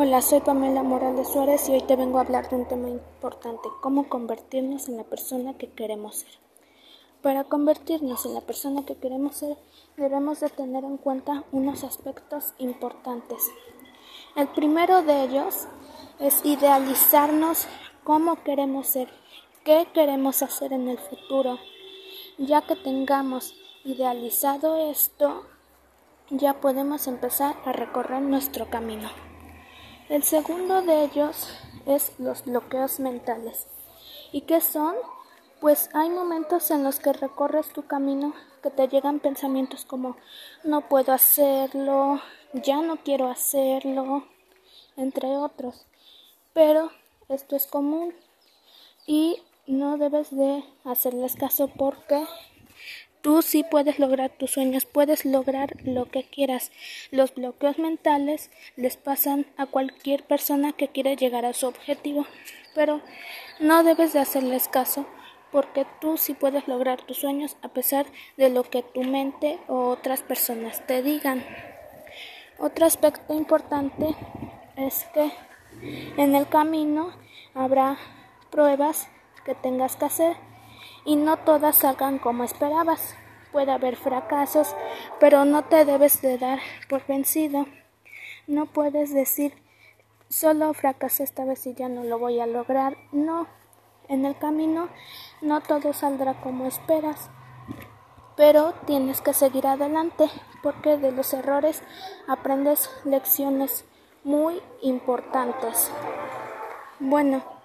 Hola, soy Pamela Morales Suárez y hoy te vengo a hablar de un tema importante, cómo convertirnos en la persona que queremos ser. Para convertirnos en la persona que queremos ser, debemos de tener en cuenta unos aspectos importantes. El primero de ellos es idealizarnos cómo queremos ser, qué queremos hacer en el futuro. Ya que tengamos idealizado esto, ya podemos empezar a recorrer nuestro camino. El segundo de ellos es los bloqueos mentales. ¿Y qué son? Pues hay momentos en los que recorres tu camino que te llegan pensamientos como no puedo hacerlo, ya no quiero hacerlo, entre otros. Pero esto es común y no debes de hacerles caso porque Tú sí puedes lograr tus sueños, puedes lograr lo que quieras. Los bloqueos mentales les pasan a cualquier persona que quiere llegar a su objetivo, pero no debes de hacerles caso porque tú sí puedes lograr tus sueños a pesar de lo que tu mente o otras personas te digan. Otro aspecto importante es que en el camino habrá pruebas que tengas que hacer y no todas salgan como esperabas. Puede haber fracasos, pero no te debes de dar por vencido. No puedes decir solo fracasé esta vez y ya no lo voy a lograr. No, en el camino no todo saldrá como esperas, pero tienes que seguir adelante porque de los errores aprendes lecciones muy importantes. Bueno,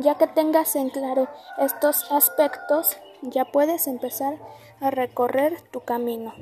ya que tengas en claro estos aspectos, ya puedes empezar a recorrer tu camino.